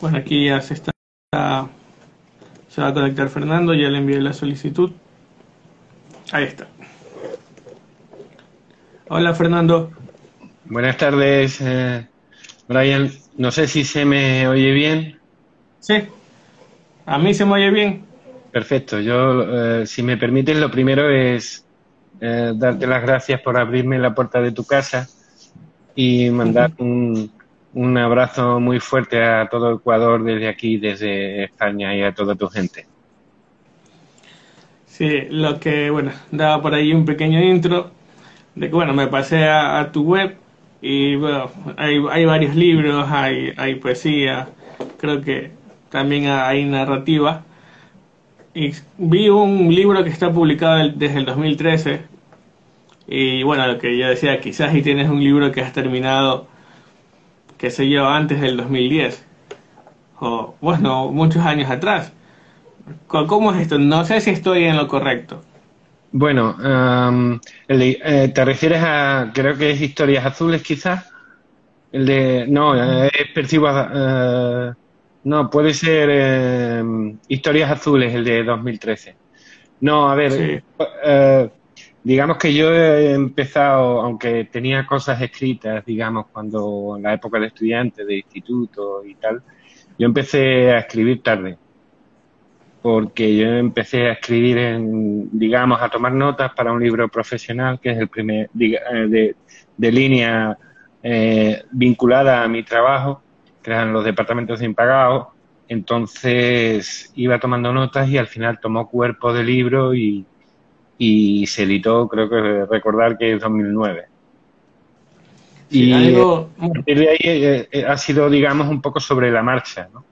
Bueno, aquí ya se está. Se va a conectar Fernando, ya le envié la solicitud. Ahí está. Hola Fernando. Buenas tardes, eh, Brian. No sé si se me oye bien. Sí, a mí se me oye bien. Perfecto. Yo, eh, si me permiten, lo primero es eh, darte las gracias por abrirme la puerta de tu casa y mandar un, un abrazo muy fuerte a todo Ecuador desde aquí, desde España y a toda tu gente. Sí, lo que, bueno, daba por ahí un pequeño intro de que, bueno, me pasé a, tu web y, bueno, hay, hay varios libros, hay, hay poesía, creo que también hay narrativa. Y vi un libro que está publicado desde el 2013 y, bueno, lo que yo decía, quizás si tienes un libro que has terminado qué sé yo, antes del 2010, o bueno, muchos años atrás. ¿Cómo es esto? No sé si estoy en lo correcto. Bueno, eh, ¿te refieres a, creo que es Historias Azules quizás? El de, no, es Percibo, uh, no, puede ser em, Historias Azules, el de 2013. No, a ver, eh, Digamos que yo he empezado, aunque tenía cosas escritas, digamos, cuando en la época de estudiante, de instituto y tal, yo empecé a escribir tarde. Porque yo empecé a escribir, en, digamos, a tomar notas para un libro profesional, que es el primer, eh, de, línea eh, vinculada a mi trabajo, que eran los departamentos de impagados. Entonces iba tomando notas y al final tomó cuerpo de libro y, y se editó, creo que recordar que es 2009. y a partir de ahí eh, eh, ha sido, digamos, un poco sobre la marcha. ¿no?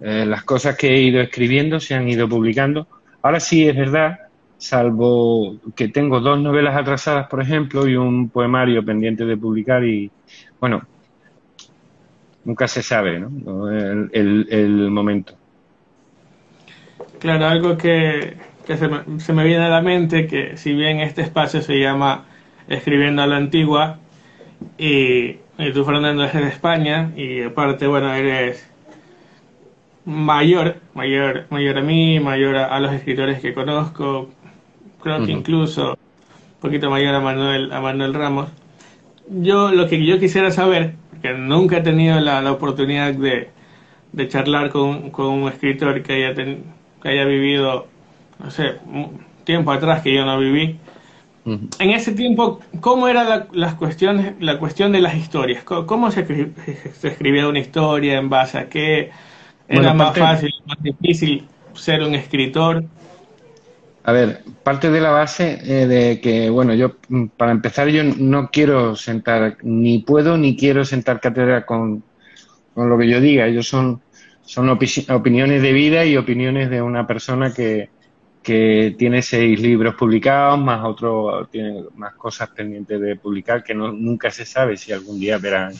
Eh, las cosas que he ido escribiendo se han ido publicando. Ahora sí es verdad, salvo que tengo dos novelas atrasadas, por ejemplo, y un poemario pendiente de publicar y, bueno, nunca se sabe ¿no? el, el momento. Claro, algo que, que se me, se me, viene a la mente que si bien este espacio se llama Escribiendo a la Antigua y, tú Fernando eres de España y aparte bueno eres mayor, mayor, mayor a mí, mayor a, los escritores que conozco, creo que incluso un poquito mayor a Manuel, a Manuel Ramos. Yo lo que yo quisiera saber, que nunca he tenido la, la oportunidad de, de charlar con, con, un escritor que haya, que haya vivido no sé, tiempo atrás que yo no viví. En ese tiempo, ¿cómo era la, las cuestiones, la cuestión de las historias? ¿Cómo, se, escribía una historia? ¿En base a qué? ¿Era más fácil, más difícil ser un escritor? A ver, parte de la base eh, de que, bueno, yo, mm, para empezar, yo no quiero sentar, ni puedo ni quiero sentar cátedra con, con lo que yo diga. Ellos son, son opiniones de vida y opiniones de una persona que, que tiene seis libros publicados, más otro, tiene más cosas pendientes de publicar que no, nunca se sabe si algún día verán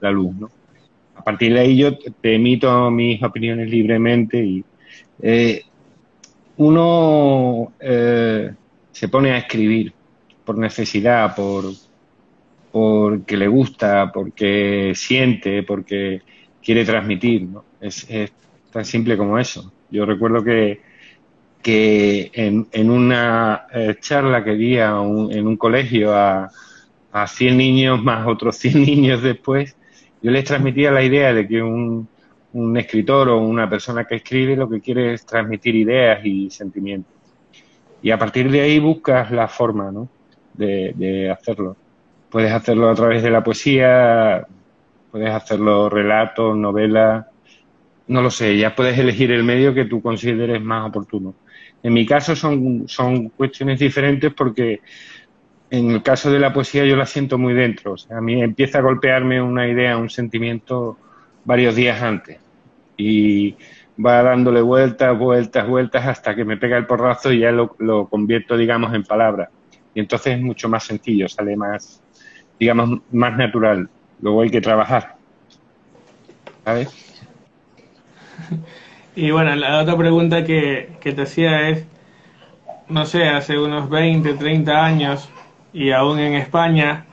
la luz, ¿no? A partir de ahí yo te emito mis opiniones libremente y eh, uno eh, se pone a escribir por necesidad, por porque le gusta, porque siente, porque quiere transmitir, ¿no? Es, es tan simple como eso. Yo recuerdo que que en, en una eh, charla que di en un colegio a, a 100 niños más otros 100 niños después, yo les transmitía la idea de que un, un escritor o una persona que escribe lo que quiere es transmitir ideas y sentimientos. Y a partir de ahí buscas la forma ¿no? de, de hacerlo. Puedes hacerlo a través de la poesía, puedes hacerlo relatos, novelas, no lo sé, ya puedes elegir el medio que tú consideres más oportuno. En mi caso son, son cuestiones diferentes porque en el caso de la poesía yo la siento muy dentro. O sea, a mí empieza a golpearme una idea, un sentimiento varios días antes. Y va dándole vueltas, vueltas, vueltas hasta que me pega el porrazo y ya lo, lo convierto, digamos, en palabras. Y entonces es mucho más sencillo, sale más, digamos, más natural. Luego hay que trabajar. ¿Sabes? Y bueno, la otra pregunta que, te hacía es, no sé, hace unos 20, 30 años y aún en España,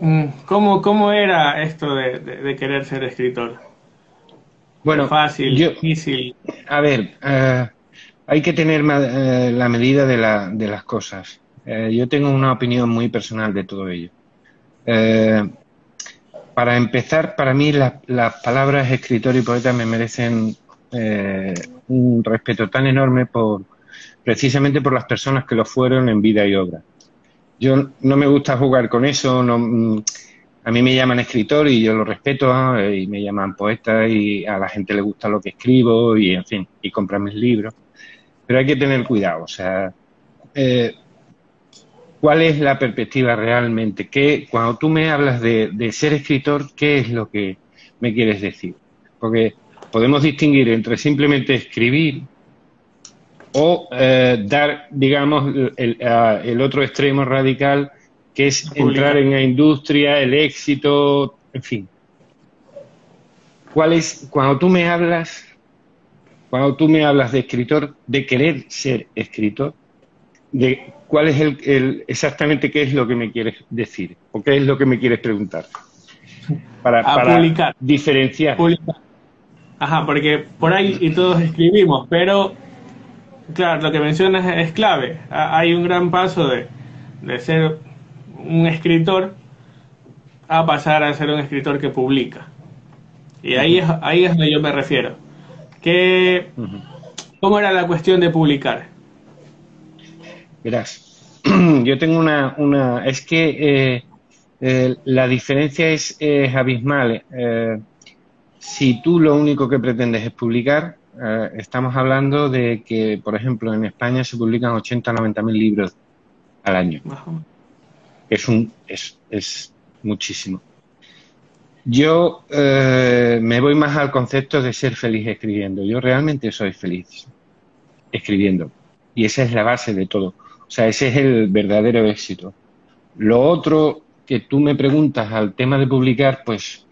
mm, ¿cómo, cómo era esto de, querer ser escritor? Bueno, fácil, yo- difícil. A ver, eh, hay que tener eh, la medida de, la- de las cosas. Eh, yo tengo una opinión muy personal de todo ello. Para empezar, para mí la- las palabras escritor y poeta me merecen eh, un respeto tan enorme por precisamente por las personas que lo fueron en vida y obra. Yo no me gusta jugar con eso, no, mm, a mí me llaman escritor y yo lo respeto eh, y me llaman poeta y a la gente le gusta lo que escribo y en fin, y compran mis libros. Pero hay que tener cuidado, o sea, eh, ¿cuál es la perspectiva realmente? ¿Qué, cuando tú me hablas de, de ser escritor, ¿qué es lo que me quieres decir? Porque podemos distinguir entre simplemente escribir o eh, dar, digamos, el, el otro extremo radical, que es entrar en la industria, el éxito, en fin. ¿Cuál es, cuando tú me hablas, cuando tú me hablas de escritor, de querer ser escritor, de cuál es el, el- exactamente qué es lo que me quieres decir o qué es lo que me quieres preguntar? Para, A para publicar. diferenciar. Publicar. Ajá, porque por ahí y todos escribimos, pero claro, lo que mencionas es clave. Ha- Hay un gran paso de, de ser un escritor a pasar a ser un escritor que publica. Y ahí es, ahí es donde yo me refiero. ¿Qué, Ujú. ¿Cómo era la cuestión de publicar? Verás, yo tengo una, una es que eh, eh, la diferencia es, es abismal. Eh, si tú lo único que pretendes es publicar, eh, estamos hablando de que, por ejemplo, en España se publican 80 o 90 mil libros al año. Es, un, es, es muchísimo. Yo eh, me voy más al concepto de ser feliz escribiendo. Yo realmente soy feliz escribiendo. Y esa es la base de todo. O sea, ese es el verdadero éxito. Lo otro que tú me preguntas al tema de publicar, pues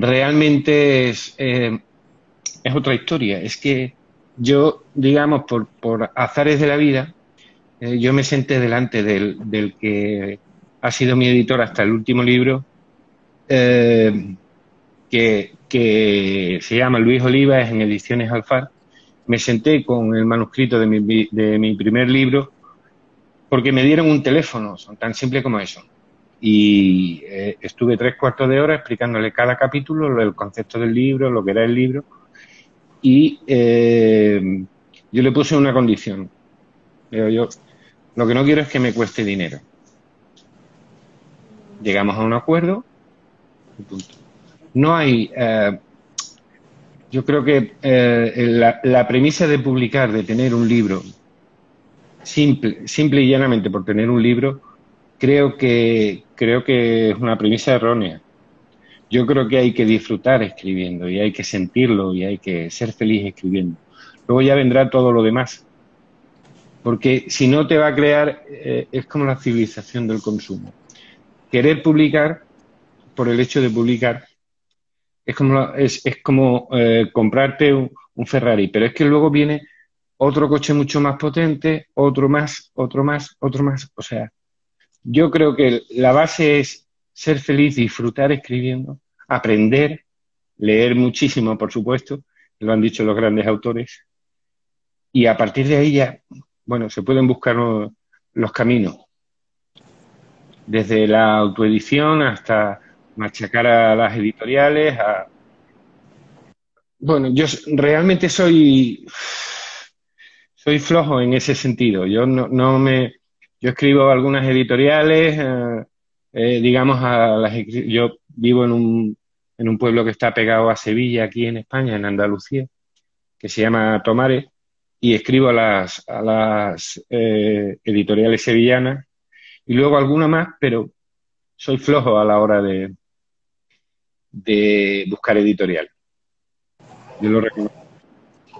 realmente es, eh, es otra historia. Es que yo, digamos, por, por azares de la vida, eh, yo me senté delante del, del que ha sido mi editor hasta el último libro, eh, que, que se llama Luis Oliva, es en Ediciones Alfar. Me senté con el manuscrito de mi, de mi primer libro porque me dieron un teléfono, son tan simple como eso. Y eh, estuve tres cuartos de hora explicándole cada capítulo, el concepto del libro, lo que era el libro. Y eh, yo le puse una condición. Yo, lo que no quiero es que me cueste dinero. Llegamos a un acuerdo punto. No hay. eh, yo creo que eh, la, la premisa de publicar, de tener un libro, simple, simple y llanamente por tener un libro, creo que, creo que es una premisa errónea. Yo creo que hay que disfrutar escribiendo y hay que sentirlo y hay que ser feliz escribiendo. Luego ya vendrá todo lo demás. Porque si no te va a crear, eh, es como la civilización del consumo. Querer publicar por el hecho de publicar es como, es, es como eh, comprarte un Ferrari, pero es que luego viene otro coche mucho más potente, otro más, otro más, otro más. O sea, yo creo que la base es ser feliz, disfrutar escribiendo, aprender, leer muchísimo, por supuesto, lo han dicho los grandes autores, y a partir de ahí ya, bueno, se pueden buscar los, caminos, desde la autoedición hasta machacar a las editoriales. Bueno, yo realmente soy soy flojo en ese sentido. Yo no, no me, yo escribo algunas editoriales, eh, eh, digamos a las, yo vivo en un, en un pueblo que está pegado a Sevilla, aquí en España, en Andalucía, que se llama Tomares, y escribo a las, a las eh, editoriales sevillanas, y luego alguna más, pero soy flojo a la hora de, de buscar editorial. Yo lo reconozco.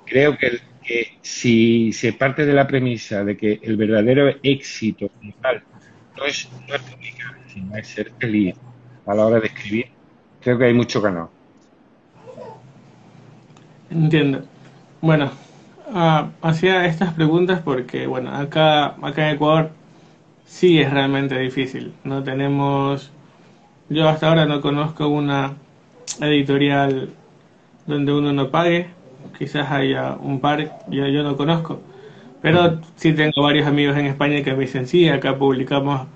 Creo que, que si se parte de la premisa de que el verdadero éxito tal no es, no es publicar, sino es ser feliz a la hora de escribir, creo que hay mucho ganado. Entiendo. Bueno, ah, hacía estas preguntas porque, bueno, acá, acá en Ecuador sí es realmente difícil. No tenemos, yo hasta ahora no conozco una editorial donde uno no pague. Quizás haya un par, yo, yo no conozco. Pero sí tengo varios amigos en España que me dicen, sí, acá publicamos,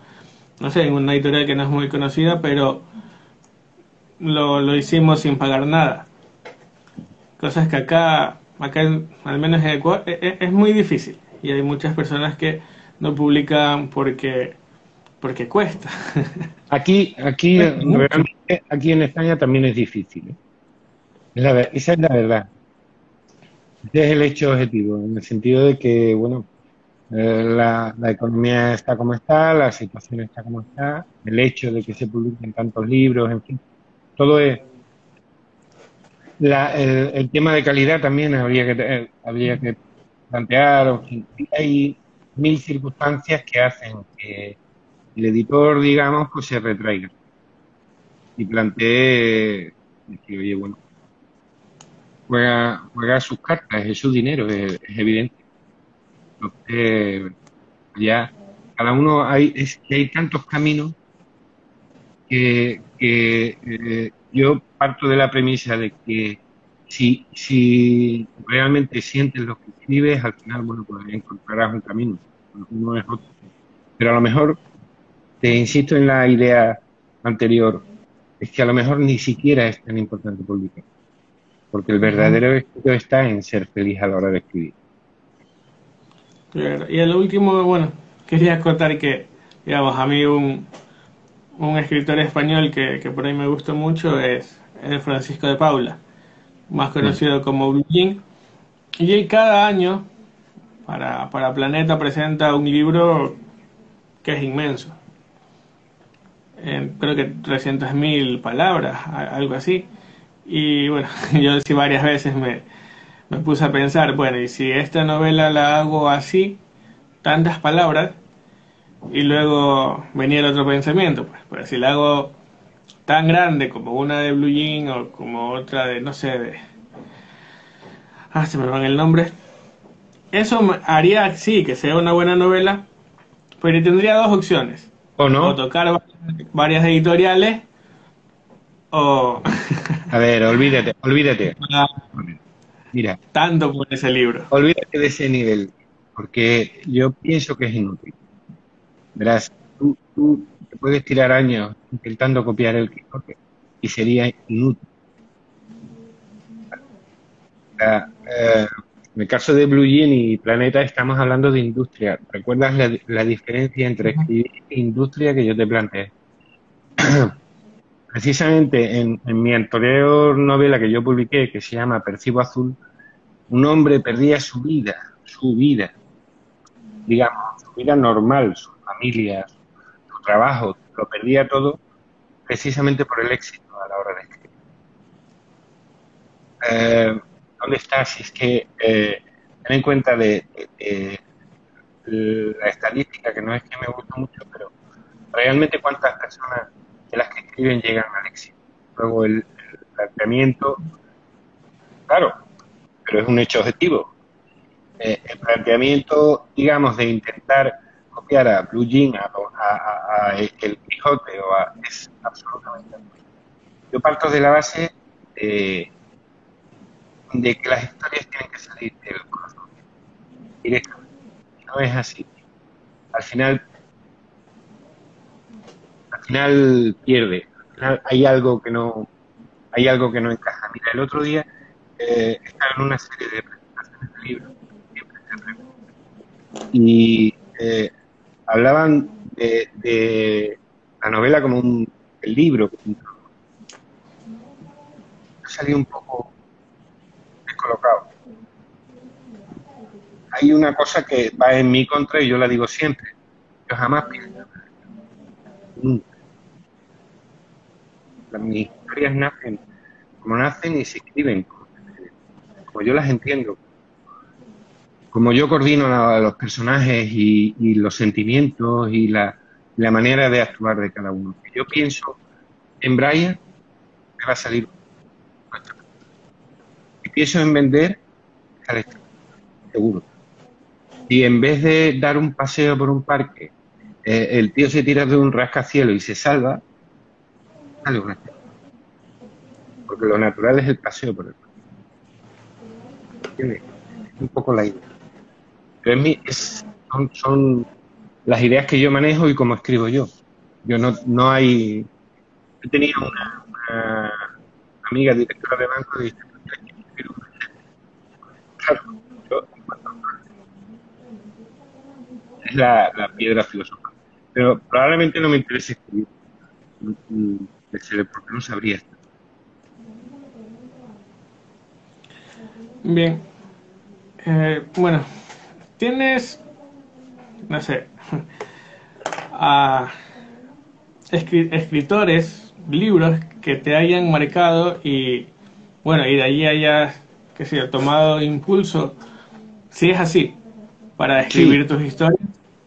no sé, en una editorial que no es muy conocida, pero lo, lo hicimos sin pagar nada. Cosas que acá, acá al menos en Ecuador, e, e, es, muy difícil. Y hay muchas personas que no publican porque, porque cuesta. Aquí, aquí, aquí en España también es difícil. ¿eh? esa es la verdad. Ese es el hecho objetivo, en el sentido de que, bueno, eh, la, la, economía está como está, la situación está como está, el hecho de que se publiquen tantos libros, en fin, todo es... La, el, tema de calidad también habría que, eh, habría que plantear, hay mil circunstancias que hacen que el editor, digamos, pues se retraiga y plantee que, oye, bueno, juega, juega sus cartas, es su dinero, es, evidente. Entonces, ya, cada uno hay, es que hay tantos caminos que, eh, yo parto de la premisa de que si, si realmente sientes lo que escribes, al final, bueno, pues encontrarás un camino, uno es otro. Pero a lo mejor, te insisto en la idea anterior, es que a lo mejor ni siquiera es tan importante publicar porque el verdadero éxito está en ser feliz a la hora de escribir. Y el último, bueno, quería contar que, digamos, a mí un, un escritor español que, que por ahí me gusta mucho es, Francisco de Paula, más conocido mm. como Blue Y él cada año, para, para Planeta, presenta un libro que es inmenso. creo que 300.000 palabras, algo así. Y bueno, yo sí varias veces me, puse a pensar, bueno, y si esta novela la hago así, tantas palabras, y luego venía el otro pensamiento, pues, pues si la hago tan grande como una de Blue Jean o como otra de, no sé, de... Ah, se me van el nombre. Eso haría, sí, que sea una buena novela, pero tendría dos opciones. ¿O no? O tocar varias editoriales A ver, olvídate, olvídate. Mira. Tanto por ese libro. Olvídate de ese nivel, porque yo pienso que es inútil. Verás, tú, tú te puedes tirar años intentando copiar el Quijote y sería inútil. Eh, en el caso de Blue Jean y Planeta estamos hablando de industria. ¿Recuerdas la, la diferencia entre escribir e industria que yo te planteé? Precisamente en, mi anterior novela que yo publiqué, que se llama Percibo Azul, un hombre perdía su vida, su vida, digamos, su vida normal, su familia, su trabajo, lo perdía todo precisamente por el éxito a la hora de escribir. Eh, ¿Dónde estás? Si es que eh, ten en cuenta de, la estadística, que no es que me gusta mucho, pero realmente cuántas personas de las que escriben llegan al éxito. Luego el, planteamiento, claro, pero es un hecho objetivo. Eh, el planteamiento, digamos, de intentar copiar a Blue Jean, a, El Quijote, o a, es absolutamente Yo parto de la base de, de que las historias tienen que salir del corazón, directamente. No es así. Al final final pierde. hay algo que no hay algo que no encaja. Mira, el otro día eh, estaba en una serie de presentaciones de libros, y eh, hablaban de, la novela como un el libro. Salí un poco descolocado. Hay una cosa que va en mi contra y yo la digo siempre. Yo jamás pienso nunca mis historias nacen como nacen y se escriben, como, yo las entiendo, como yo coordino a los personajes y, los sentimientos y la, manera de actuar de cada uno. yo pienso en Brian, me va a salir. Si pienso en vender, seguro. Y en vez de dar un paseo por un parque, eh, el tío se tira de un rascacielos y se salva, porque lo natural es el paseo por el. ¿entiendes? Es un poco la idea. Pero es son, son, las ideas que yo manejo y cómo escribo yo. Yo no, no hay... Yo tenía una, amiga directora de banco y dice, claro, yo, es la, la piedra filosófica. Pero probablemente no me interese escribir. Porque no sabría esto. Bien. Eh, bueno, tienes, no sé, a escritores, libros que te hayan marcado y, bueno, y de allí hayas, que sé tomado impulso, si es así, para escribir tus historias.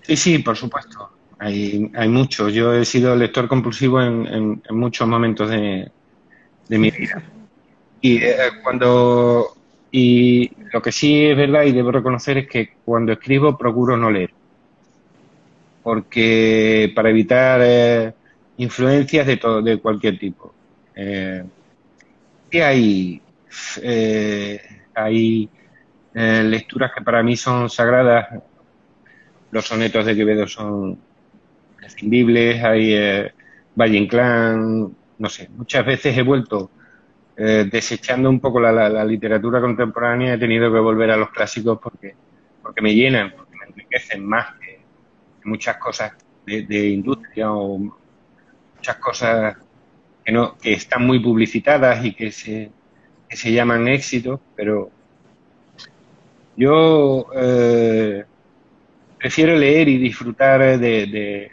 Sí, sí, por supuesto. Hay, hay mucho. Yo he sido lector compulsivo en, muchos momentos de, mi vida. Y eh, cuando y lo que sí es verdad y debo reconocer es que cuando escribo procuro no leer. Porque para evitar eh, influencias de todo, de cualquier tipo. Eh, hay, eh, hay eh, lecturas que para mí son sagradas. Los sonetos de Quevedo son prescindibles, hay eh, Valle Inclán, no sé, muchas veces he vuelto eh, desechando un poco la, literatura contemporánea, he tenido que volver a los clásicos porque, porque me llenan, porque me enriquecen más que, muchas cosas de, industria o muchas cosas que, no, que están muy publicitadas y que se, que se llaman éxitos, pero yo eh, prefiero leer y disfrutar de,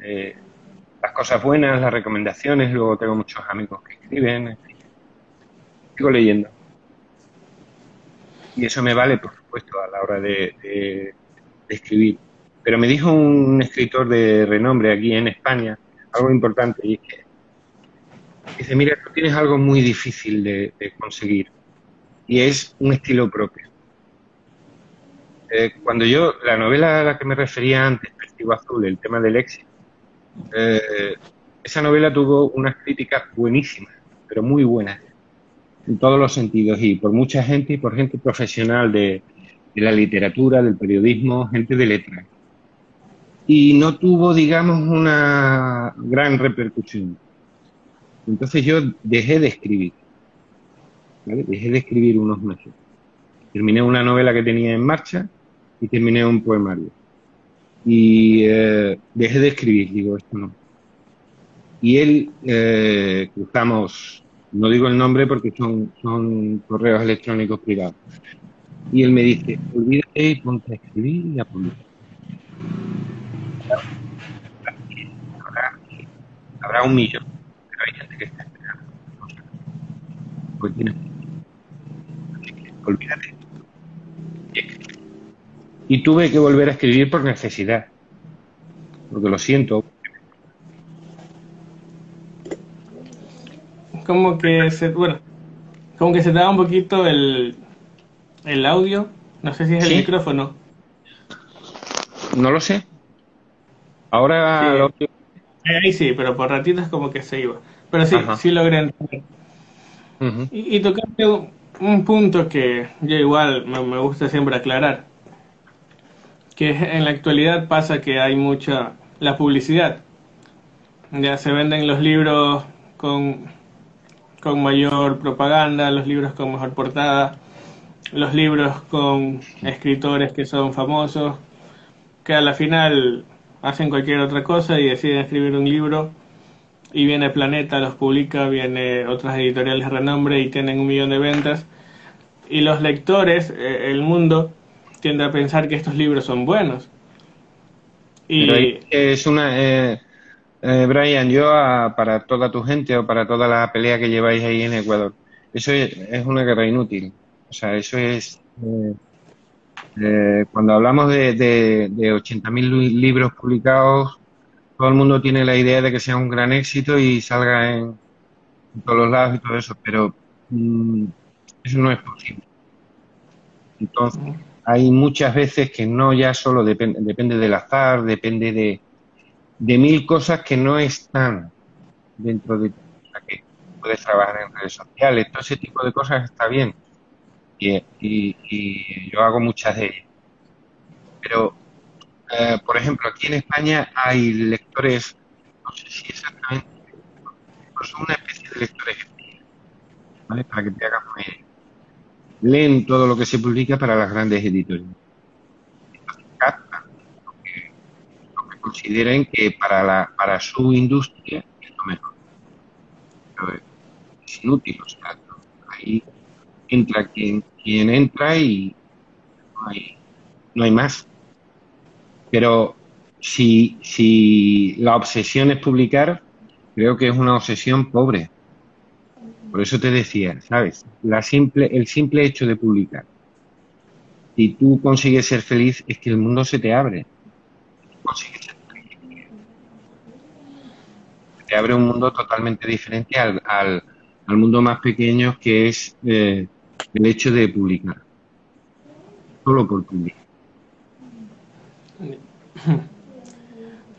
las cosas buenas, las recomendaciones, luego tengo muchos amigos que escriben, sigo leyendo. Y eso me vale, por supuesto, a la hora de, escribir. Pero me dijo un escritor de renombre aquí en España algo importante y es que dice, mira, tú tienes algo muy difícil de, conseguir y es un estilo propio. Eh, cuando yo, la novela a la que me refería antes, Testigo Azul, el tema del éxito, eh, esa novela tuvo unas críticas buenísimas, pero muy buenas en todos los sentidos y por mucha gente y por gente profesional de, la literatura, del periodismo, gente de letras. Y no tuvo, digamos, una gran repercusión. Entonces yo dejé de escribir. Dejé de escribir unos meses. Terminé una novela que tenía en marcha y terminé un poemario. Y eh, dejé de escribir, digo, esto no. Y él, eh, cruzamos no digo el nombre porque son, son correos electrónicos privados. Y él me dice, olvídate y ponte a escribir y a publicar. Habrá, un millón, pero hay gente que está esperando. Pues tiene olvídate. Tuve que volver a escribir por necesidad, porque lo siento, como que se, bueno, como que se da un poquito el, el audio. No sé si es el micrófono. No lo sé. Ahora sí. Ahí sí, pero por ratitos como que se iba. Pero sí, sí logré entender. Y, y tocaste un, punto que yo igual me, me, gusta siempre aclarar. Que en la actualidad pasa que hay mucha... La publicidad. Ya se venden los libros con con mayor propaganda, los libros con mejor portada, los libros con escritores que son famosos, que a la final hacen cualquier otra cosa y deciden escribir un libro y viene Planeta, los publica, viene otras editoriales de renombre y tienen un millón de ventas y los lectores, eh, el mundo, tiende a pensar que estos libros son buenos. Y es una... Eh, eh, Brian, yo para toda tu gente o para toda la pelea que lleváis ahí en Ecuador, eso es, una guerra inútil. O sea, eso es... Eh, eh, cuando hablamos de, de, de 80.000 libros publicados, todo el mundo tiene la idea de que sea un gran éxito y salga en, todos los lados y todo eso, pero mm, eso no es posible. Entonces, hay muchas veces que no ya solo depende, depende del azar, depende de, de mil cosas que no están dentro de o sea, que puedes trabajar en redes sociales, todo ese tipo de cosas está bien, y, yo hago muchas de ellas. Pero, eh, por ejemplo, aquí en España hay lectores, no sé si exactamente, una especie de lectores ¿vale? Para que te hagas una. Leen todo lo que se publica para las grandes editoriales. Que consideren que para, la, para su industria es lo mejor. Pero es inútil, o sea, ahí entra quien, quien entra y no hay, no hay más. Pero si, si la obsesión es publicar, creo que es una obsesión pobre. Por eso te decía, ¿sabes? La simple, el simple hecho de publicar. Si tú consigues ser feliz, es que el mundo se te abre. Consigues. Te abre un mundo totalmente diferente al, al, al mundo más pequeño que es eh, el hecho de publicar. Solo por publicar.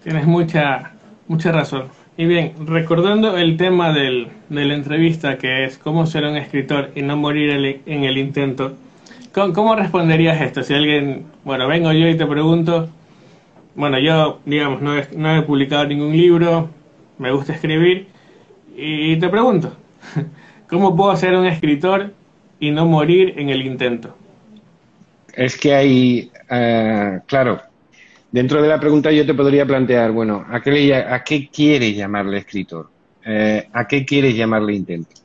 Tienes mucha, mucha razón. Y bien, recordando el tema del, de la entrevista, que es cómo ser un escritor y no morir en el intento, ¿cómo, responderías esto? Si alguien, bueno, vengo yo y te pregunto, bueno, yo, digamos, no he, no he publicado ningún libro, me gusta escribir, y te pregunto, ¿cómo puedo ser un escritor y no morir en el intento? Es que hay, uh, claro, dentro de la pregunta yo te podría plantear, bueno, ¿a qué, le, a qué quiere llamarle escritor? Eh, ¿A qué quiere llamarle intento?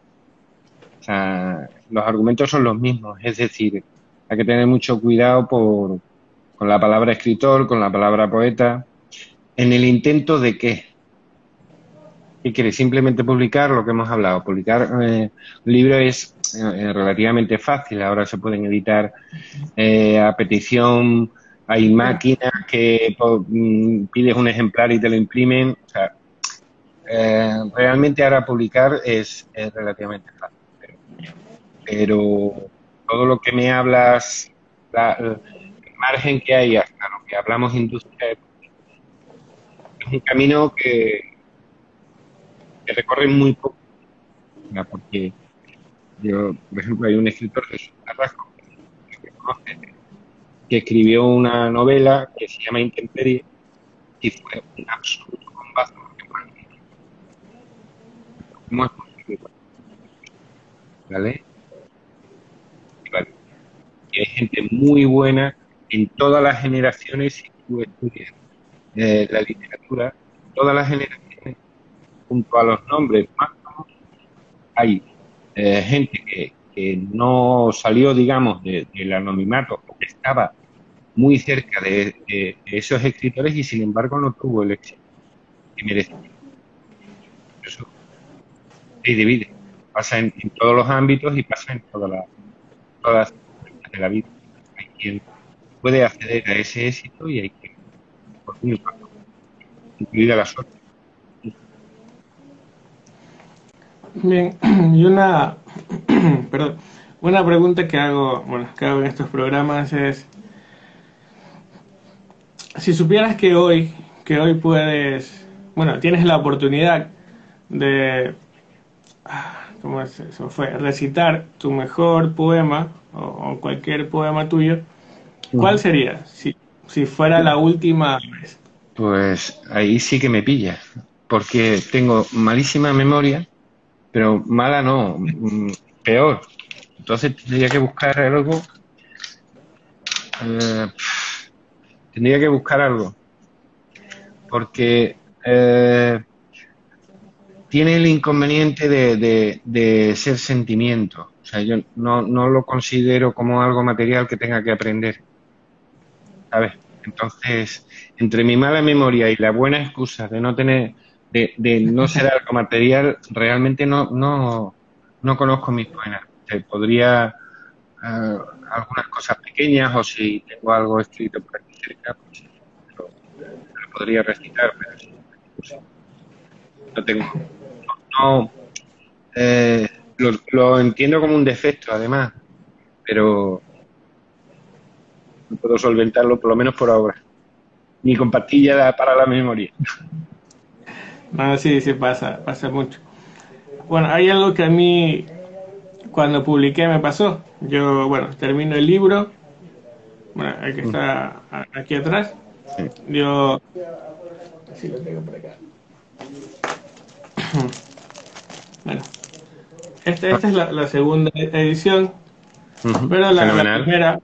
O sea, los argumentos son los mismos, es decir, hay que tener mucho cuidado por, con la palabra escritor, con la palabra poeta. ¿En el intento de qué? ¿Qué quiere? Simplemente publicar lo que hemos hablado. Publicar eh, un libro es eh, relativamente fácil. Ahora se pueden editar eh, a petición. Hay máquinas que mm, pides un ejemplar y te lo imprimen. O sea, eh, realmente ahora publicar es, es relativamente fácil. Pero, pero, todo lo que me hablas, la, el margen que hay hasta lo que hablamos industria, es un camino que que recorren muy poco. Porque yo, por ejemplo, hay un escritor, Jesús Carrasco, que conoce, que escribió una novela que se llama Intemperie y fue un absoluto bombazo. ¿Cómo es posible? ¿Vale? vale. Y hay gente muy buena en todas las generaciones, si tú estudias eh, la literatura, todas las generaciones junto a los nombres más hay eh, gente que, que, no salió, digamos, del anonimato o que estaba muy cerca de, esos escritores y sin embargo no tuvo el éxito que merecía. Eso se divide. Pasa en, todos los ámbitos y pasa en todas las todas de la vida. Hay quien puede acceder a ese éxito y hay quien, por fin, incluida la suerte. Bien, y una, perdón, una pregunta que hago, bueno, que hago en estos programas es, si supieras que hoy, que hoy puedes, bueno, tienes la oportunidad de, ¿cómo es eso? Fue recitar tu mejor poema o, cualquier poema tuyo, ¿cuál sería? Si, si fuera la última vez. Pues ahí sí que me pilla, porque tengo malísima memoria pero mala no, mm, peor. Entonces tendría que buscar algo. Eh, tendría que buscar algo. Porque eh, tiene el inconveniente de, de, ser sentimiento. O sea, yo no, no lo considero como algo material que tenga que aprender. ¿Sabes? Entonces, entre mi mala memoria y la buena excusa de no tener de, no ser algo material, realmente no, no, no conozco mis poemas. podría eh, algunas cosas pequeñas o si tengo algo escrito por aquí cerca, pues lo, podría recitar, pero no tengo. No, eh, lo, entiendo como un defecto, además, pero no puedo solventarlo, por lo menos por ahora. Ni con pastilla para la memoria. No, sí, sí pasa, pasa mucho. Bueno, hay algo que a mí, cuando publiqué me pasó. Yo, bueno, termino el libro, bueno, el que está aquí atrás. Yo, así lo tengo por acá. Bueno, esta, esta es la, segunda edición, pero la, primera,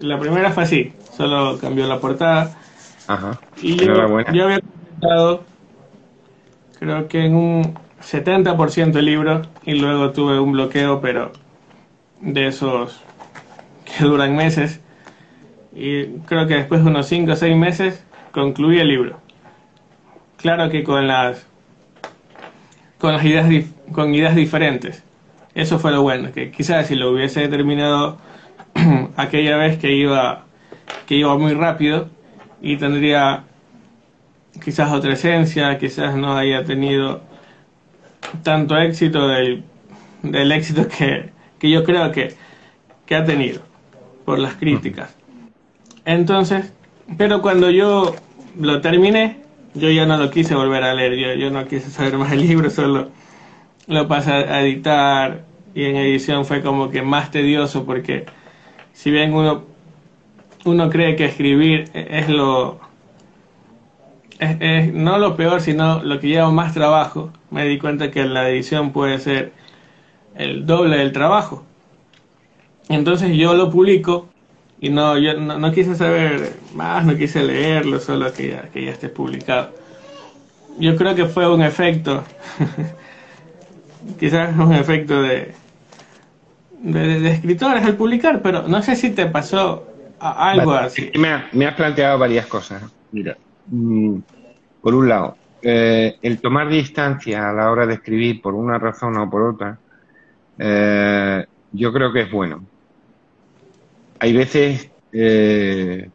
la primera fue así, solo cambió la portada. Ajá. Y yo, yo había comentado, creo que en un 70% el libro y luego tuve un bloqueo, pero de esos que duran meses. Y creo que después de unos 5 o 6 meses concluí el libro. Claro que con las con las ideas con ideas diferentes. Eso fue lo bueno, que quizás si lo hubiese terminado aquella vez que iba que iba muy rápido y tendría quizás otra esencia, quizás no haya tenido tanto éxito del, del éxito que, que, yo creo que, que ha tenido por las críticas. Entonces, pero cuando yo lo terminé, yo ya no lo quise volver a leer, yo, yo no quise saber más el libro, solo lo pasé a editar y en edición fue como que más tedioso porque si bien uno, uno cree que escribir es lo, no lo peor, sino lo que lleva más trabajo. Me di cuenta que la edición puede ser el doble del trabajo. Entonces yo lo publico y no, yo no, quise saber más, no quise leerlo, solo que ya, que ya esté publicado. Yo creo que fue un efecto, quizás un efecto de, de, escritores al publicar, pero no sé si te pasó algo así. Me, me has planteado varias cosas. Mira, Mm, por un lado, eh, el tomar distancia a la hora de escribir por una razón o por otra, eh, yo creo que es bueno. Hay veces, eh,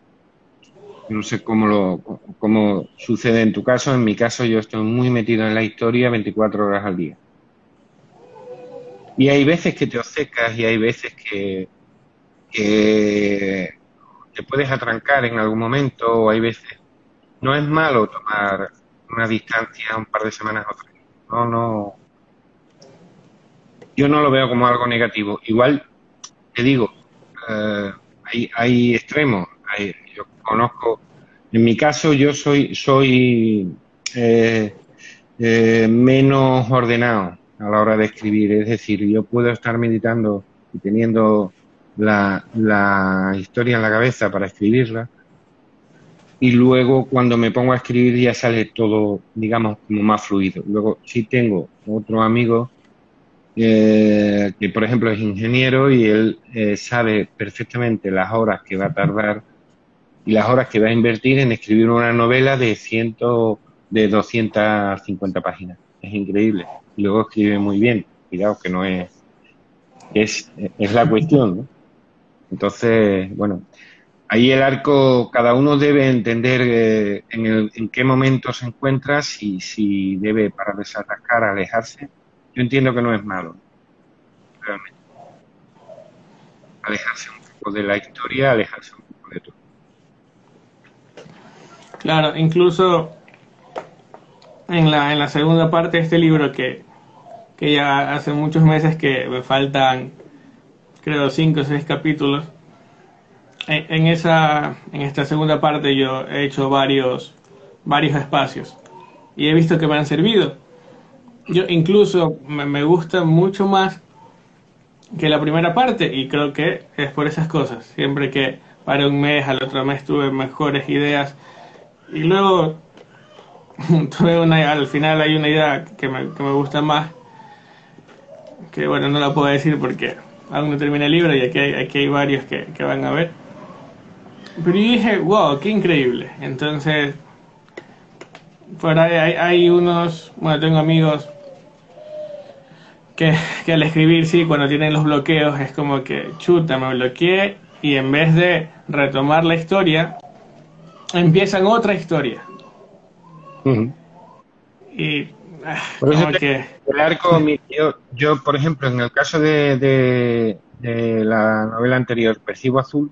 no sé cómo, lo, cómo sucede en tu caso, en mi caso yo estoy muy metido en la historia 24 horas al día. Y hay veces que te obcecas y hay veces que, que te puedes atrancar en algún momento o hay veces no es malo tomar una distancia un par de semanas o tres. No, no. Yo no lo veo como algo negativo. Igual, te digo, eh, hay, hay extremos. yo conozco, en mi caso, yo soy, soy eh, eh, menos ordenado a la hora de escribir. Es decir, yo puedo estar meditando y teniendo la historia en la cabeza para escribirla, y luego cuando me pongo a escribir ya sale todo, digamos, como más fluido. Luego sí tengo otro amigo eh, que, por ejemplo, es ingeniero y él eh, sabe perfectamente las horas que va a tardar y las horas que va a invertir en escribir una novela de ciento, de 250 páginas. Es increíble. Y luego escribe muy bien. Cuidado que no es, es, es la cuestión, ¿no? Entonces, bueno, ahí el arco, cada uno debe entender eh, en, el, en, qué momento se encuentra, si, si debe para desatacar, alejarse. Yo entiendo que no es malo, realmente. Alejarse un poco de la historia, alejarse un poco de todo. Claro, incluso en la, en la segunda parte de este libro que, que ya hace muchos meses que me faltan, creo, cinco o seis capítulos en, esa, en esta segunda parte yo he hecho varios, varios espacios y he visto que me han servido. Yo incluso me, gusta mucho más que la primera parte y creo que es por esas cosas. Siempre que para un mes, al otro mes tuve mejores ideas y luego tuve una, al final hay una idea que me, que me gusta más, que bueno, no la puedo decir porque aún no termina el libro y aquí hay, aquí varios que van a ver pero yo dije, wow, qué increíble. Entonces, por ahí hay, unos, bueno, tengo amigos que, que, al escribir, sí, cuando tienen los bloqueos, es como que, chuta, me bloqueé y en vez de retomar la historia, empiezan otra historia. Y ah, que... El arco, yo, yo, por ejemplo, en el caso de, de, de la novela anterior, Percibo Azul,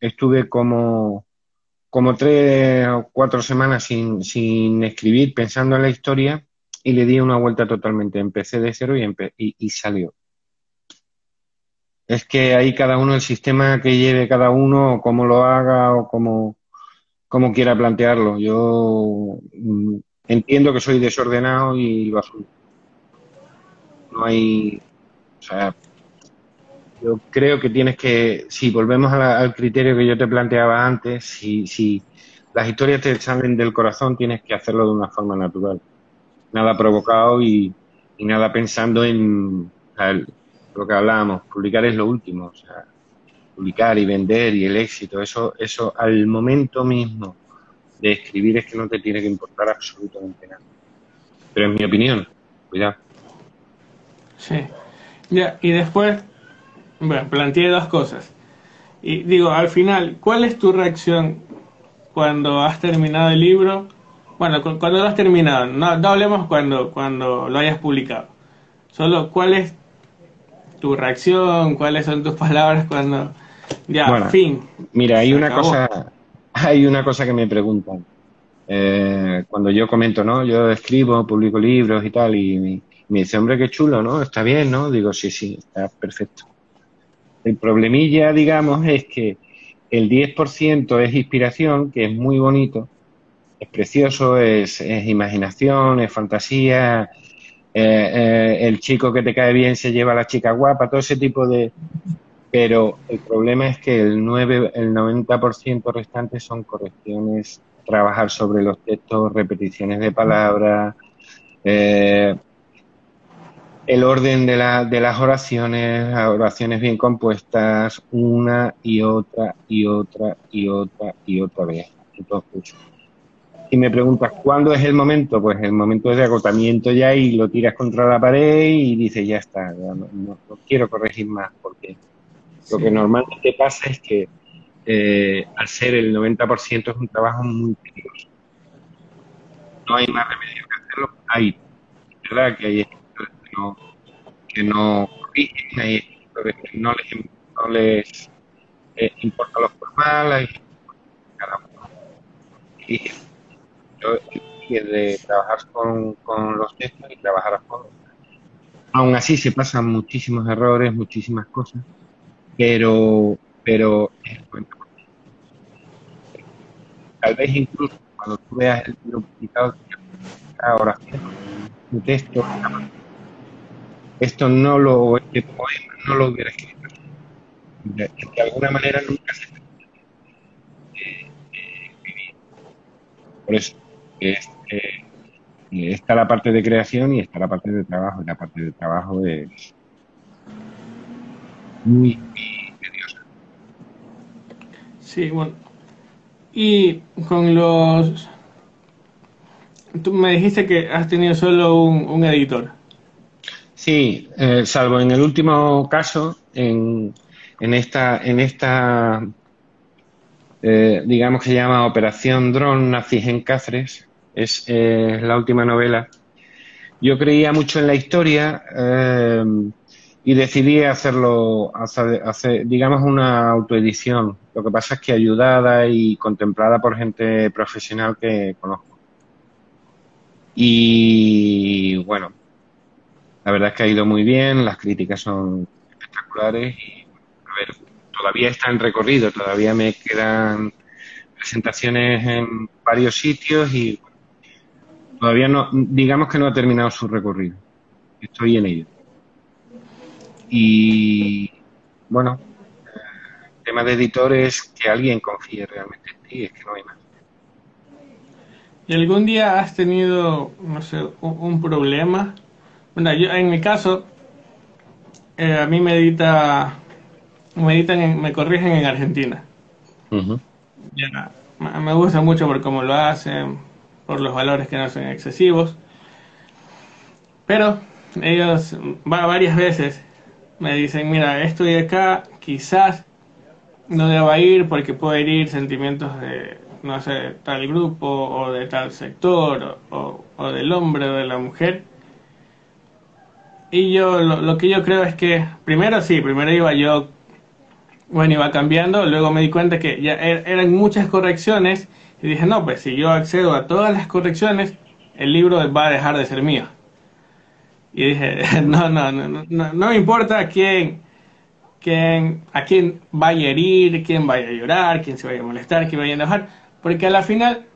estuve como, como tres o cuatro semanas sin, sin escribir, pensando en la historia, y le di una vuelta totalmente. Empecé de cero y, y, salió. Es que ahí cada uno, el sistema que lleve cada uno, cómo lo haga o cómo, cómo quiera plantearlo. Yo mm, entiendo que soy desordenado y lo. No hay. O sea, yo creo que tienes que. Si volvemos al criterio que yo te planteaba antes, si, si las historias te salen del corazón, tienes que hacerlo de una forma natural nada provocado y, nada pensando en lo que hablábamos, publicar es lo último, o sea, publicar y vender y el éxito, eso, eso al momento mismo de escribir es que no te tiene que importar absolutamente nada. Pero es mi opinión, cuidado. Sí. Ya, y después, bueno, planteé dos cosas. Y digo, al final, ¿cuál es tu reacción cuando has terminado el libro bueno, cuando lo has terminado, no, hablemos cuando, cuando lo hayas publicado. Solo cuál es tu reacción, cuáles son tus palabras cuando ya, bueno, fin. Mira, hay una cosa, hay una cosa que me preguntan. Eh, cuando yo comento, ¿no? Yo escribo, publico libros y tal, y me, dice, hombre, qué chulo, ¿no? Está bien, ¿no? Digo, sí, sí, está perfecto. El problemilla, digamos, es que el 10% es inspiración, que es muy bonito, es precioso, es, imaginación, es fantasía, eh, eh, el chico que te cae bien se lleva a la chica guapa, todo ese tipo de... Pero el problema es que el, 9, el 90% restante son correcciones, trabajar sobre los textos, repeticiones de palabras, eh, el orden de, la, de las oraciones, oraciones bien compuestas, una y otra y otra y otra y otra vez. Entonces, y me preguntas cuándo es el momento, pues el momento es de agotamiento ya y lo tiras contra la pared y dices ya está, no, quiero corregir más porque lo que normalmente pasa es que eh, al ser el 90% es un trabajo muy peligroso. No hay más remedio que hacerlo. Hay, ¿verdad? Que hay no, que no corrigen, hay que no les, no les eh, importa lo formal, hay. Y de trabajar con, los textos y trabajar a fondo. Aún así se pasan muchísimos errores, muchísimas cosas, pero, pero tal vez incluso cuando tú veas el libro publicado, ahora un texto, esto no lo, este poema no lo hubiera escrito. De, alguna manera nunca se eh, Por eso es, eh, está la parte de creación y está la parte de trabajo. Y la parte de trabajo es muy, tediosa. Sí, bueno. Y con los... Tú me dijiste que has tenido solo un, editor. Sí, eh, salvo en el último caso, en, en esta, en esta eh, digamos que se llama Operación Dron, nazis en Cáceres, es la última novela. Yo creía mucho en la historia eh, y decidí hacerlo, hacer, digamos, una autoedición. Lo que pasa es que ayudada y contemplada por gente profesional que conozco. Y bueno, la verdad es que ha ido muy bien, las críticas son espectaculares y, a ver, todavía está en recorrido, todavía me quedan presentaciones en varios sitios y Todavía no, digamos que no ha terminado su recorrido. Estoy en ello. Y bueno, el tema de editor es que alguien confíe realmente en ti, es que no hay más. ¿Y algún día has tenido, no sé, un, problema? Bueno, yo en mi caso, eh, a mí me edita, me editan, me corrigen en Argentina. me gusta mucho por cómo lo hacen, por los valores que no son excesivos. Pero ellos va varias veces me dicen, mira, estoy acá, quizás no deba ir porque puede herir sentimientos de, no sé, tal grupo o de tal sector o, del hombre o de la mujer. Y yo lo, que yo creo es que primero sí, primero iba yo, bueno, iba cambiando, luego me di cuenta que ya er, eran muchas correcciones y dije, no, pues si yo accedo a todas las correcciones, el libro va a dejar de ser mío. Y dije, no, no, no, no, no me importa quién, quién, a quién vaya a herir, quién vaya a llorar, quién se vaya a molestar, quién vaya a enojar, porque a la final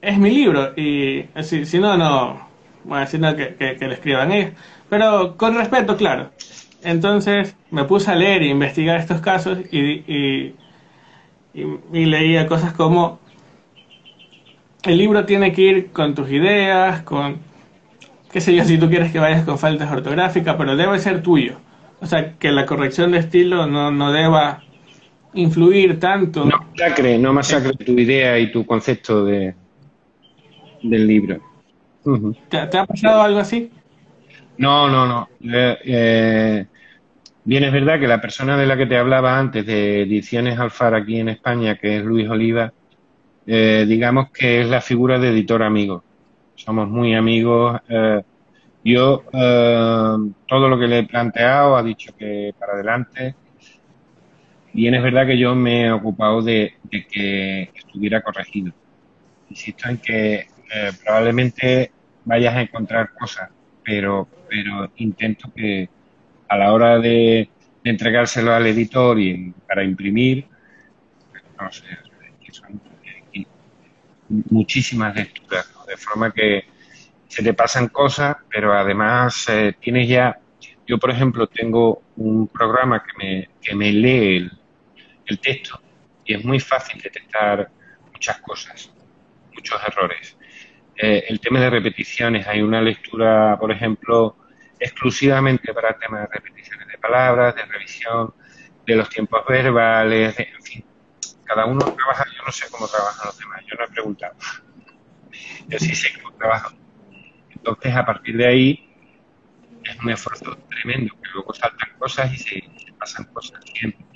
es mi libro y si, si no, no, bueno, si no, que, que, que lo escriban ellos, pero con respeto, claro. Entonces me puse a leer e investigar estos casos y, y, y, leía cosas como el libro tiene que ir con tus ideas, con qué sé yo, si tú quieres que vayas con faltas ortográficas, pero debe ser tuyo. O sea, que la corrección de estilo no, no deba influir tanto. No masacre, no masacre tu idea y tu concepto de, del libro. ¿Te, ha pasado algo así? No, no, no. Eh, eh, bien, es verdad que la persona de la que te hablaba antes de Ediciones Alfar aquí en España, que es Luis Oliva, eh, digamos que es la figura de editor amigo. Somos muy amigos. yo todo lo que le he planteado ha dicho que para adelante. Bien, es verdad que yo me he ocupado de que estuviera corregido. Insisto en que probablemente vayas a encontrar cosas, pero, pero intento que a la hora de, entregárselo al editor y para imprimir, no sé, que son muchísimas lecturas, de forma que se te pasan cosas, pero además eh, tienes ya, yo por ejemplo tengo un programa que me, que me lee el, el texto y es muy fácil detectar muchas cosas, muchos errores. Eh, el tema de repeticiones, hay una lectura, por ejemplo, exclusivamente para el tema de repeticiones de palabras, de revisión de los tiempos verbales, en fin, cada uno trabaja, yo no sé cómo trabajan los demás, yo no he preguntado, yo sí sé cómo trabajan. Entonces, a partir de ahí, es un esfuerzo tremendo, que luego saltan cosas y se, pasan cosas siempre.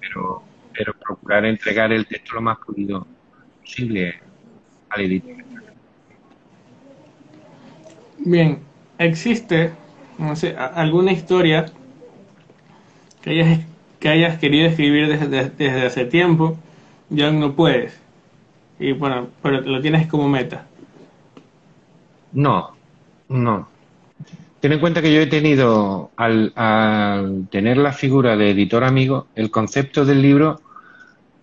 Pero, pero procurar entregar el texto lo más pulido posible Bien, ¿existe no sé, alguna historia que hayas, que hayas querido escribir desde, desde hace tiempo y aún no puedes? Y bueno, pero lo tienes como meta. No, no. Ten en cuenta que yo he tenido, al, al, tener la figura de editor amigo, el concepto del libro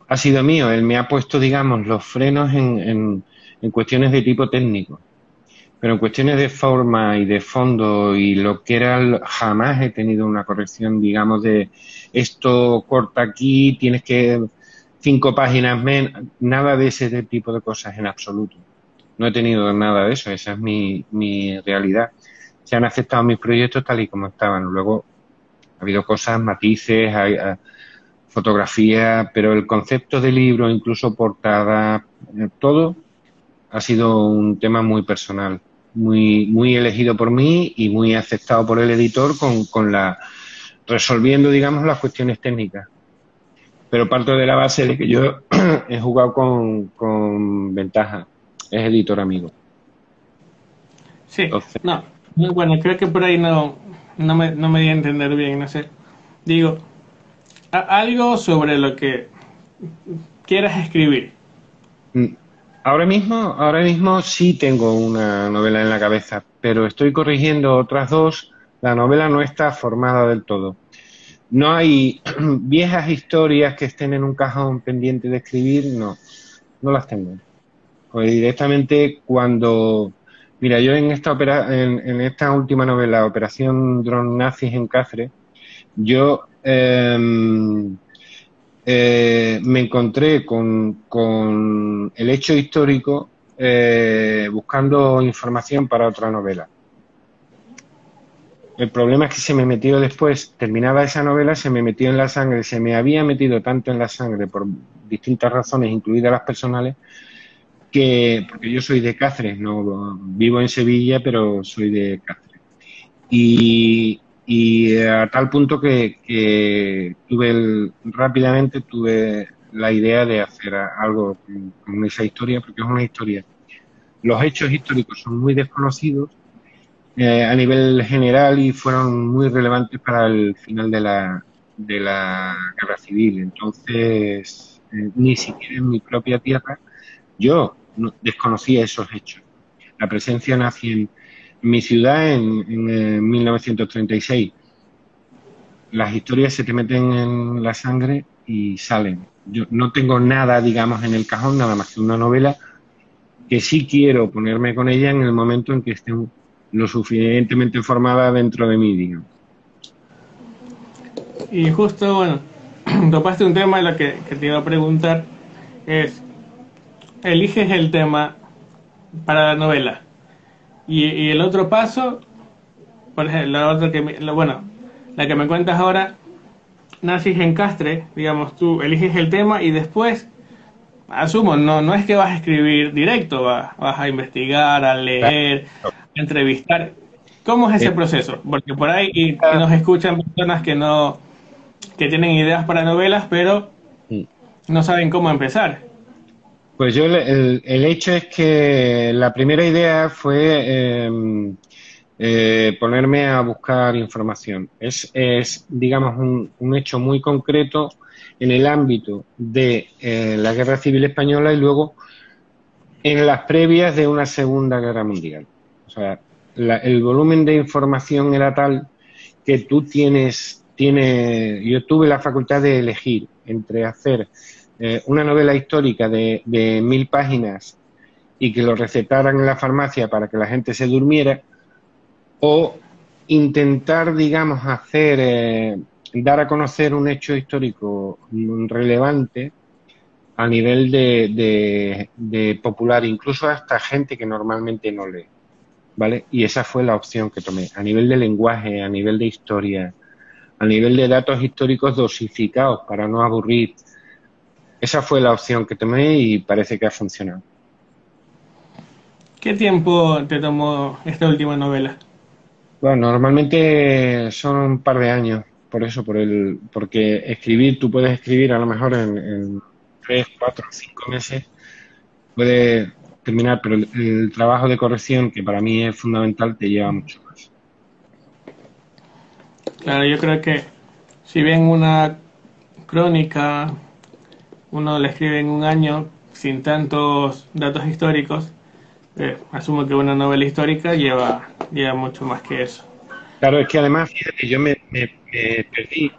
ha sido mío. Él me ha puesto, digamos, los frenos en, en cuestiones de tipo técnico. Pero en cuestiones de forma y de fondo y lo que era, jamás he tenido una corrección, digamos, de esto corta aquí, tienes que cinco páginas menos, nada de ese tipo de cosas en absoluto. No he tenido nada de eso, esa es mi, mi realidad. Se han aceptado mis proyectos tal y como estaban. Luego ha habido cosas, matices, hay, eh, fotografía, pero el concepto de libro, incluso portada, eh, todo ha sido un tema muy personal, muy, muy elegido por mí y muy aceptado por el editor con, con la resolviendo, digamos, las cuestiones técnicas. Pero parto de la base de que yo he jugado con, con ventaja. Es editor amigo. Sí, no, bueno, creo que por ahí no, no, me, no me di a entender bien, no sé. Digo, algo sobre lo que quieras escribir. Mm, Ahora mismo, ahora mismo sí tengo una novela en la cabeza, pero estoy corrigiendo otras dos. La novela no está formada del todo. No hay viejas historias que estén en un cajón pendiente de escribir, no, no las tengo. Pues directamente cuando, mira, yo en esta opera, en, esta última novela, Operación Drone Nazis en Cáceres, yo eh, eh, me encontré con, con, el hecho histórico eh, buscando información para otra novela. El problema es que se me metió después, terminaba esa novela, se me metió en la sangre, se me había metido tanto en la sangre por distintas razones, incluidas las personales, que, porque yo soy de Cáceres, no vivo en Sevilla, pero soy de Cáceres. Y, y a tal punto que, tuve rápidamente tuve la idea de hacer algo con, esa historia porque es una historia. Los hechos históricos son muy desconocidos eh, a nivel general y fueron muy relevantes para el final de la, de la guerra civil. Entonces eh, ni siquiera en mi propia tierra yo desconocía esos hechos. La presencia nazi en, mi ciudad en, 1936. Eh, Las historias se te meten en la sangre y salen. Yo no tengo nada, digamos, en el cajón, nada más que una novela que sí quiero ponerme con ella en el momento en que esté lo suficientemente formada dentro de mí, digamos. Y justo, bueno, topaste un tema, lo que, que te iba a preguntar es, eliges el tema para la novela. Y, el otro paso, por ejemplo, la otra que, bueno, la que me cuentas ahora, naces en Castre, digamos, tú eliges el tema y después, asumo, no, no es que vas a escribir directo, vas, vas a investigar, a leer, a entrevistar. ¿Cómo es ese proceso? Porque por ahí nos escuchan personas que no, que tienen ideas para novelas, pero mm. no saben cómo empezar. Pues yo, el, hecho es que la primera idea fue em, eh, ponerme a buscar información. Es, es digamos, un, hecho muy concreto en el ámbito de eh, la Guerra Civil Española y luego en las previas de una Segunda Guerra Mundial. O sea, el volumen de información era tal que tú tienes, tiene, yo tuve la facultad de elegir entre hacer eh, una novela histórica de, mil páginas y que lo recetaran en la farmacia para que la gente se durmiera, o intentar, digamos, hacer, eh, dar a conocer un hecho histórico relevante a nivel de, de, popular, incluso hasta gente que normalmente no lee. ¿Vale? Y esa fue la opción que tomé, a nivel de lenguaje, a nivel de historia, a nivel de datos históricos dosificados para no aburrir, esa fue la opción que tomé y parece que ha funcionado. ¿Qué tiempo te tomó esta última novela? Bueno, normalmente son un par de años, por eso, por el, porque escribir, tú puedes escribir a lo mejor en, tres, cuatro, cinco meses, puede terminar, pero el, trabajo de corrección, que para mí es fundamental, te lleva mucho más. Claro, yo creo que si bien una crónica uno la escribe en un año sin tantos datos históricos, eh, asumo que una novela histórica lleva, lleva mucho más que eso. Claro, es que además, fíjate, yo me, perdí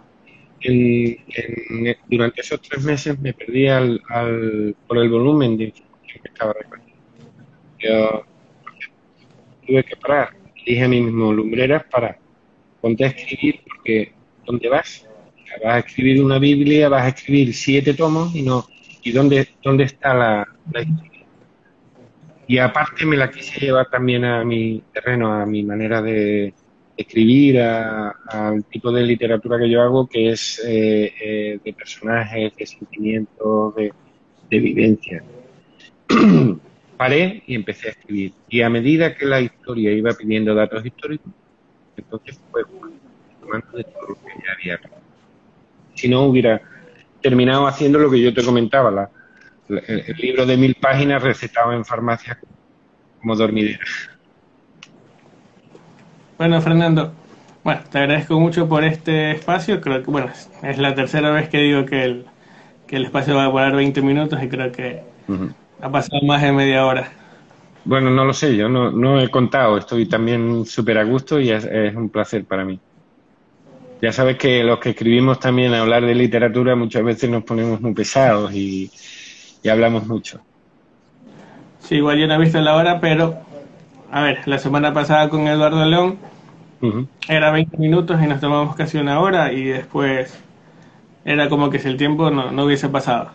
durante esos tres meses, me perdí al, por el volumen de información que estaba recogiendo. Yo tuve que parar, dije a mí mismo, lumbreras, para ponte a escribir, porque ¿dónde vas? Vas a escribir una Biblia, vas a escribir siete tomos y no, ¿y dónde, dónde está la, historia? Y aparte me la quise llevar también a mi terreno, a mi manera de escribir, al tipo de literatura que yo hago, que es eh, eh, de personajes, de sentimientos, de, de vivencia. Paré y empecé a escribir. Y a medida que la historia iba pidiendo datos históricos, entonces fue tomando de todo lo que ya había si no hubiera terminado haciendo lo que yo te comentaba, el, libro de mil páginas recetado en farmacia como dormidera. Bueno, Fernando, bueno, te agradezco mucho por este espacio. Creo que, bueno, es la tercera vez que digo que el, que el espacio va a durar 20 minutos y creo que ha pasado más de media hora. Bueno, no lo sé, yo no, no he contado, estoy también súper a gusto y es un placer para mí. Ya sabes que los que escribimos también a hablar de literatura muchas veces nos ponemos muy pesados y, hablamos mucho. Sí, igual yo no he visto la hora, pero a ver, la semana pasada con Eduardo León era 20 minutos y nos tomamos casi una hora y después era como que si el tiempo no, no hubiese pasado.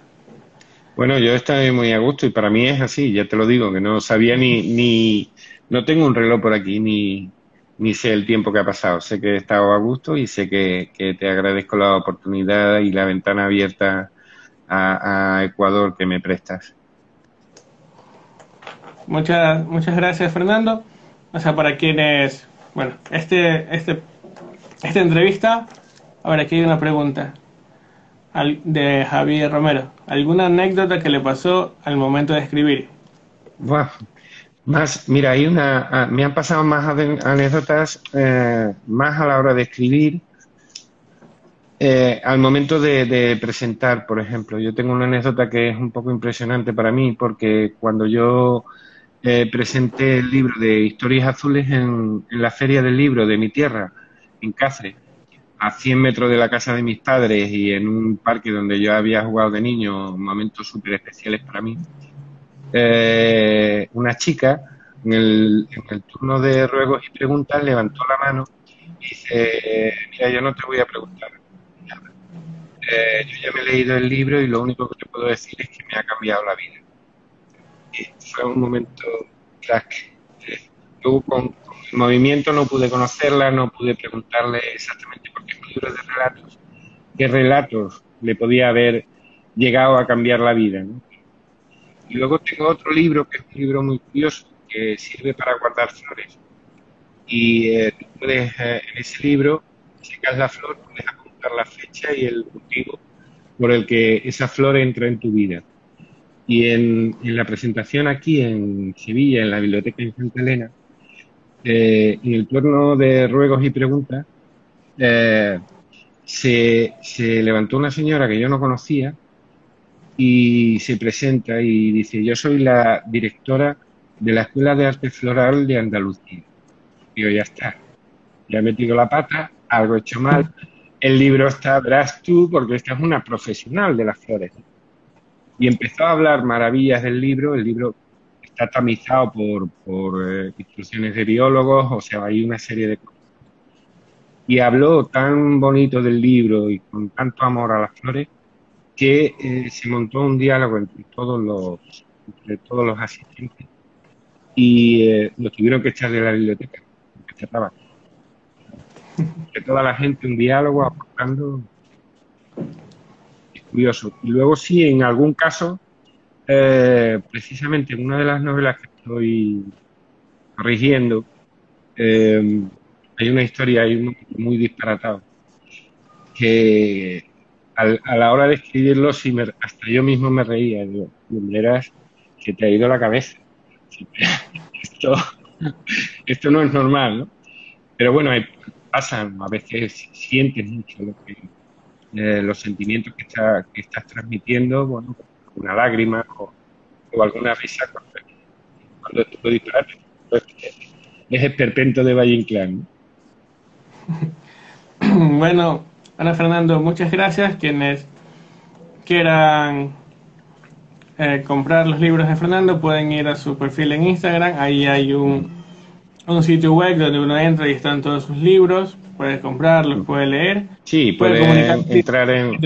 Bueno, yo estoy muy a gusto y para mí es así, ya te lo digo, que no sabía ni, ni, no tengo un reloj por aquí, ni, ni sé el tiempo que ha pasado. Sé que he estado a gusto y sé que, te agradezco la oportunidad y la ventana abierta a, Ecuador que me prestas. Muchas, muchas gracias, Fernando. O sea, para quienes, bueno, este, este, esta entrevista, ahora aquí hay una pregunta de Javier Romero. ¿Alguna anécdota que le pasó al momento de escribir? Más, mira, hay una, ah, me han pasado más anécdotas eh, más a la hora de escribir, eh, al momento de, presentar, por ejemplo. Yo tengo una anécdota que es un poco impresionante para mí porque cuando yo eh, presenté el libro de Historias Azules en, la Feria del Libro de mi tierra, en Cáceres, a 100 metros de la casa de mis padres y en un parque donde yo había jugado de niño, momentos súper especiales para mí. Eh, una chica en el, turno de ruegos y preguntas levantó la mano y dice, mira, yo no te voy a preguntar. Eh, yo ya me he leído el libro y lo único que te puedo decir es que me ha cambiado la vida fue un momento crack. Luego con, el movimiento no pude conocerla, no pude preguntarle exactamente por qué un libro de relatos, qué relatos le podía haber llegado a cambiar la vida. Y luego tengo otro libro que es un libro muy curioso que sirve para guardar flores. Y eh, puedes, eh, en ese libro, secas la flor, puedes apuntar la fecha y el motivo por el que esa flor entra en tu vida. Y en, la presentación aquí en Sevilla, en la Biblioteca Infante Elena, eh, en el turno de ruegos y preguntas, eh, se, levantó una señora que yo no conocía y se presenta y dice, yo soy la directora de la Escuela de Arte Floral de Andalucía. Digo, ya está, ya he metido la pata, algo hecho mal, el libro está, verás tú, porque esta es una profesional de las flores y empezó a hablar maravillas del libro. El libro está tamizado por, por eh, instrucciones de biólogos, o sea, hay una serie de cosas. Y habló tan bonito del libro y con tanto amor a las flores que eh, se montó un diálogo entre todos los, entre todos los asistentes y eh, lo tuvieron que echar de la biblioteca, porque cerraba. Que toda la gente un diálogo aportando curioso. Y luego sí, en algún caso, eh, precisamente en una de las novelas que estoy corrigiendo, eh, hay una historia ahí muy disparatada que a la hora de escribirlo sí hasta yo mismo me reía. Digo, verás que te ha ido la cabeza. Esto, esto no es normal, ¿no? Pero bueno, pasan, a veces sientes mucho lo que eh, los sentimientos que, que, estás transmitiendo, bueno, una lágrima o, alguna risa cuando, tú lo disparas. Pues, es el perpento de Valle Inclán. Bueno, Ana Fernando, muchas gracias. Quienes quieran eh, comprar los libros de Fernando pueden ir a su perfil en Instagram. Ahí hay un, un sitio web donde uno entra y están todos sus libros puede comprarlos, puede leer. Sí, puede, entrar en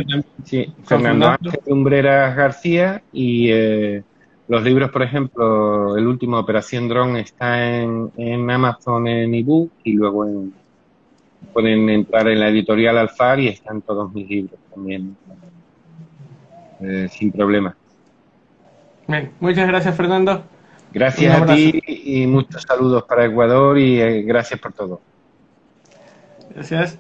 sí, Fernando Ángel Umbreras García y eh, los libros, por ejemplo, el último Operación Drone está en, en Amazon en ebook y luego pueden entrar en la editorial Alfar y están todos mis libros también eh, sin problema. Bien, muchas gracias Fernando. Gracias a ti y muchos saludos para Ecuador y eh, gracias por todo. Gracias.